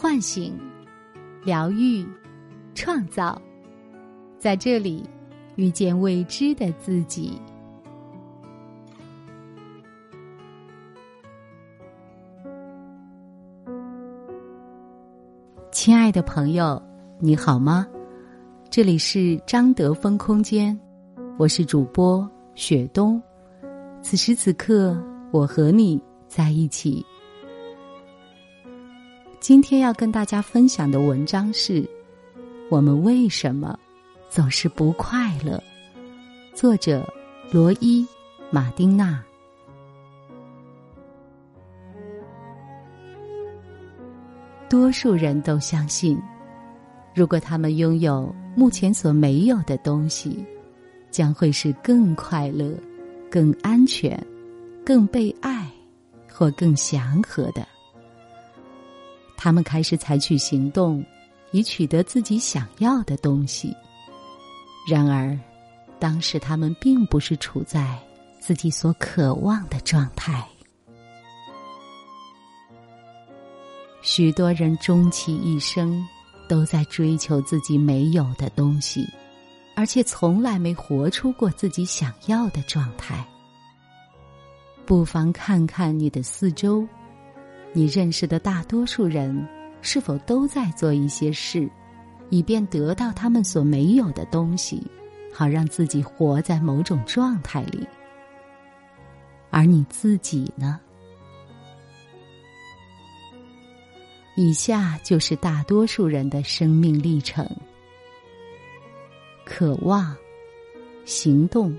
唤醒、疗愈、创造，在这里遇见未知的自己。亲爱的朋友，你好吗？这里是张德芬空间，我是主播雪冬。此时此刻，我和你在一起。今天要跟大家分享的文章是：我们为什么总是不快乐？作者罗伊·马丁娜。多数人都相信，如果他们拥有目前所没有的东西，将会是更快乐、更安全、更被爱或更祥和的。他们开始采取行动，以取得自己想要的东西。然而，当时他们并不是处在自己所渴望的状态。许多人终其一生都在追求自己没有的东西，而且从来没活出过自己想要的状态。不妨看看你的四周。你认识的大多数人，是否都在做一些事，以便得到他们所没有的东西，好让自己活在某种状态里？而你自己呢？以下就是大多数人的生命历程：渴望、行动、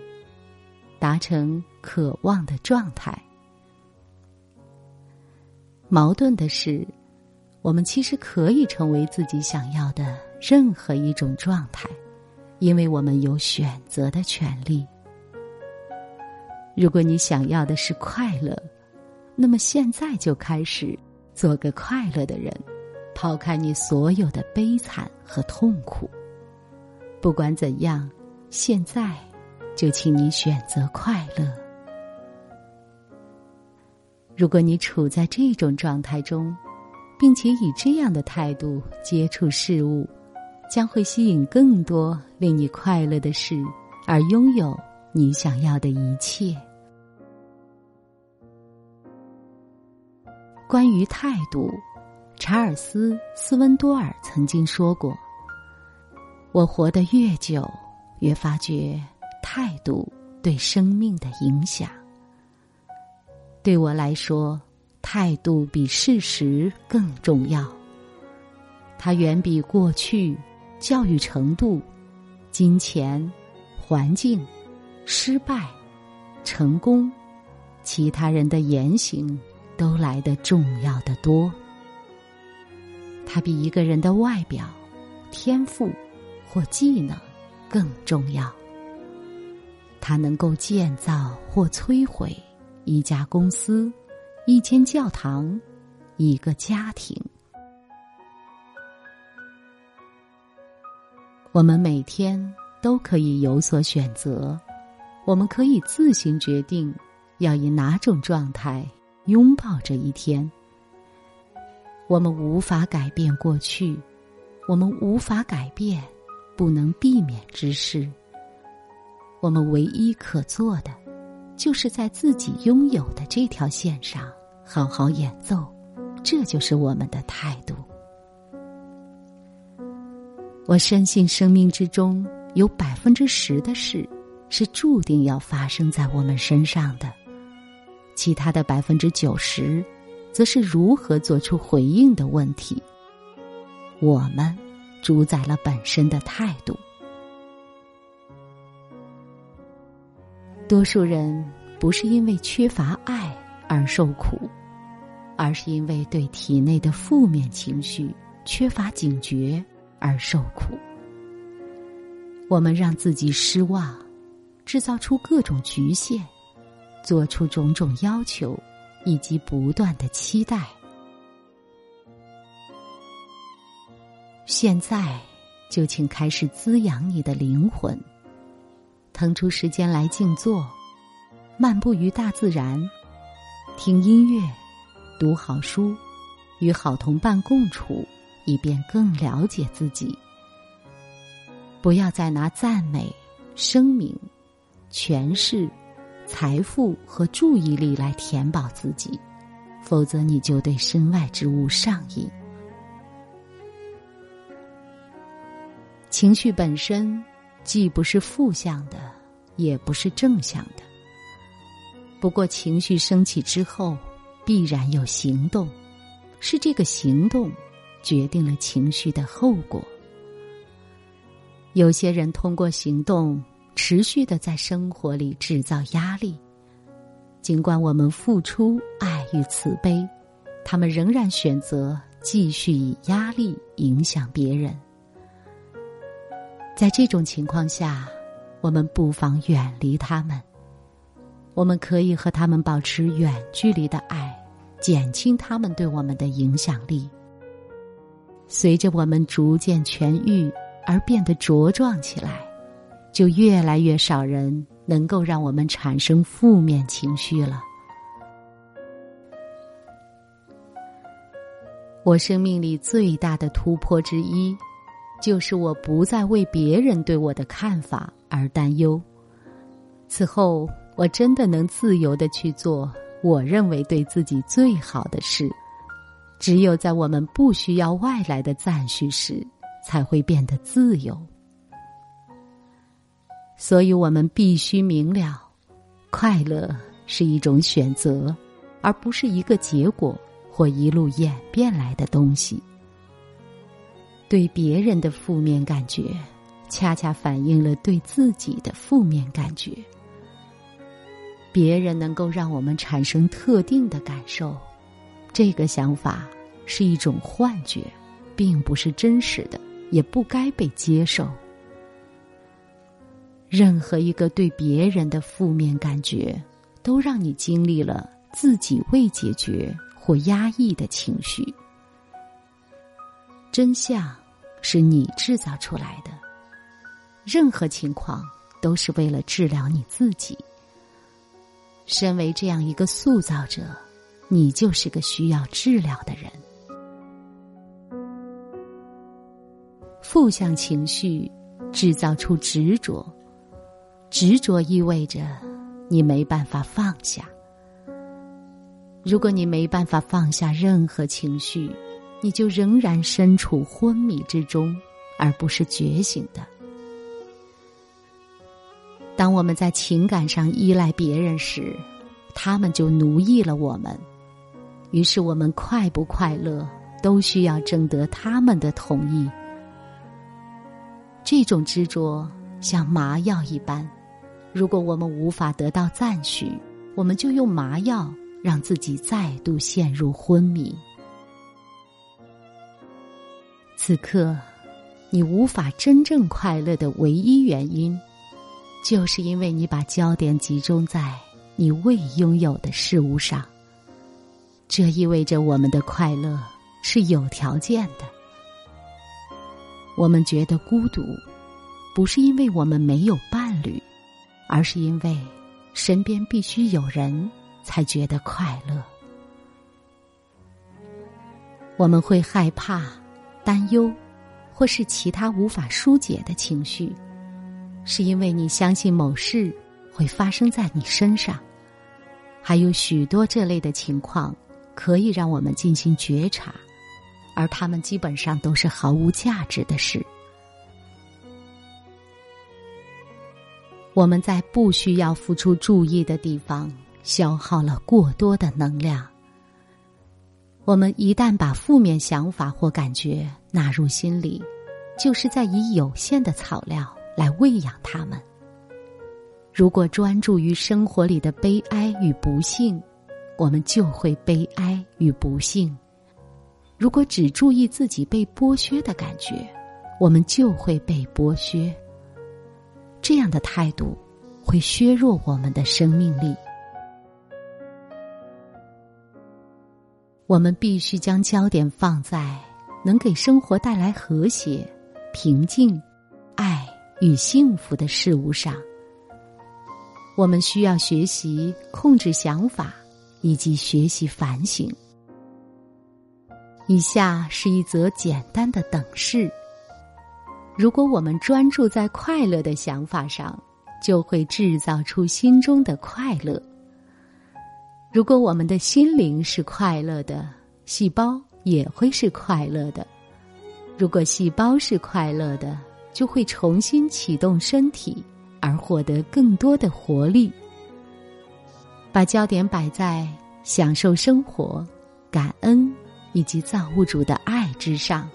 达成渴望的状态。矛盾的是，我们其实可以成为自己想要的任何一种状态，因为我们有选择的权利。如果你想要的是快乐，那么现在就开始做个快乐的人，抛开你所有的悲惨和痛苦。不管怎样，现在就请你选择快乐。如果你处在这种状态中，并且以这样的态度接触事物，将会吸引更多令你快乐的事，而拥有你想要的一切。关于态度，查尔斯·斯温多尔曾经说过：“我活得越久，越发觉态度对生命的影响。”对我来说，态度比事实更重要。它远比过去、教育程度、金钱、环境、失败、成功、其他人的言行都来得重要的多。它比一个人的外表、天赋或技能更重要。它能够建造或摧毁。一家公司，一间教堂，一个家庭。我们每天都可以有所选择，我们可以自行决定要以哪种状态拥抱这一天。我们无法改变过去，我们无法改变不能避免之事。我们唯一可做的。就是在自己拥有的这条线上好好演奏，这就是我们的态度。我深信生命之中有百分之十的事是注定要发生在我们身上的，其他的百分之九十，则是如何做出回应的问题。我们主宰了本身的态度。多数人不是因为缺乏爱而受苦，而是因为对体内的负面情绪缺乏警觉而受苦。我们让自己失望，制造出各种局限，做出种种要求，以及不断的期待。现在，就请开始滋养你的灵魂。腾出时间来静坐，漫步于大自然，听音乐，读好书，与好同伴共处，以便更了解自己。不要再拿赞美、声名、权势、财富和注意力来填饱自己，否则你就对身外之物上瘾。情绪本身既不是负向的，也不是正向的。不过，情绪升起之后，必然有行动，是这个行动决定了情绪的后果。有些人通过行动持续的在生活里制造压力，尽管我们付出爱与慈悲，他们仍然选择继续以压力影响别人。在这种情况下，我们不妨远离他们。我们可以和他们保持远距离的爱，减轻他们对我们的影响力。随着我们逐渐痊愈而变得茁壮起来，就越来越少人能够让我们产生负面情绪了。我生命里最大的突破之一。就是我不再为别人对我的看法而担忧。此后，我真的能自由的去做我认为对自己最好的事。只有在我们不需要外来的赞许时，才会变得自由。所以我们必须明了，快乐是一种选择，而不是一个结果或一路演变来的东西。对别人的负面感觉，恰恰反映了对自己的负面感觉。别人能够让我们产生特定的感受，这个想法是一种幻觉，并不是真实的，也不该被接受。任何一个对别人的负面感觉，都让你经历了自己未解决或压抑的情绪。真相是你制造出来的。任何情况都是为了治疗你自己。身为这样一个塑造者，你就是个需要治疗的人。负向情绪制造出执着，执着意味着你没办法放下。如果你没办法放下任何情绪，你就仍然身处昏迷之中，而不是觉醒的。当我们在情感上依赖别人时，他们就奴役了我们。于是，我们快不快乐都需要征得他们的同意。这种执着像麻药一般，如果我们无法得到赞许，我们就用麻药让自己再度陷入昏迷。此刻，你无法真正快乐的唯一原因，就是因为你把焦点集中在你未拥有的事物上。这意味着我们的快乐是有条件的。我们觉得孤独，不是因为我们没有伴侣，而是因为身边必须有人才觉得快乐。我们会害怕。担忧，或是其他无法疏解的情绪，是因为你相信某事会发生在你身上。还有许多这类的情况可以让我们进行觉察，而他们基本上都是毫无价值的事。我们在不需要付出注意的地方消耗了过多的能量。我们一旦把负面想法或感觉纳入心里，就是在以有限的草料来喂养它们。如果专注于生活里的悲哀与不幸，我们就会悲哀与不幸；如果只注意自己被剥削的感觉，我们就会被剥削。这样的态度会削弱我们的生命力。我们必须将焦点放在能给生活带来和谐、平静、爱与幸福的事物上。我们需要学习控制想法，以及学习反省。以下是一则简单的等式。如果我们专注在快乐的想法上，就会制造出心中的快乐。如果我们的心灵是快乐的，细胞也会是快乐的。如果细胞是快乐的，就会重新启动身体，而获得更多的活力。把焦点摆在享受生活、感恩以及造物主的爱之上。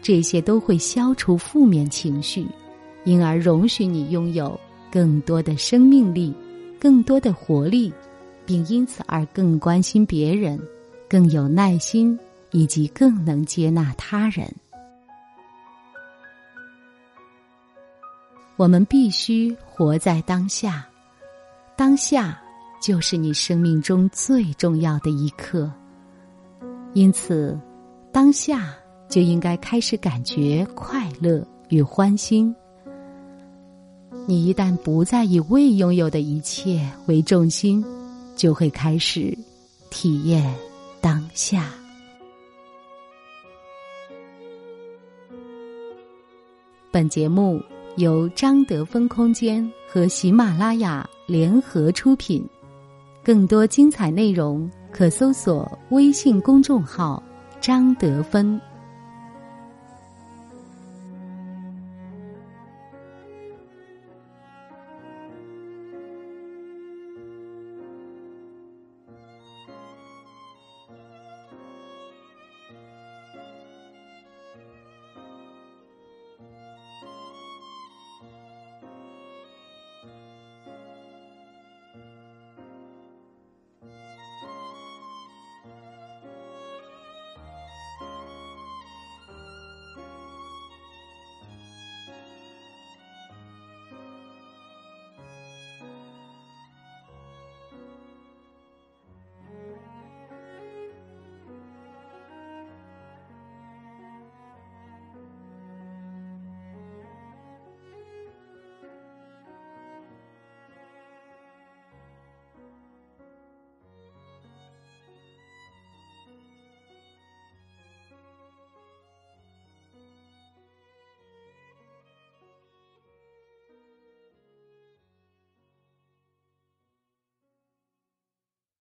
这些都会消除负面情绪，因而容许你拥有更多的生命力、更多的活力，并因此而更关心别人、更有耐心以及更能接纳他人。我们必须活在当下，当下就是你生命中最重要的一刻。因此，当下。就应该开始感觉快乐与欢心。你一旦不再以未拥有的一切为重心，就会开始体验当下。本节目由张德芬空间和喜马拉雅联合出品，更多精彩内容可搜索微信公众号“张德芬”。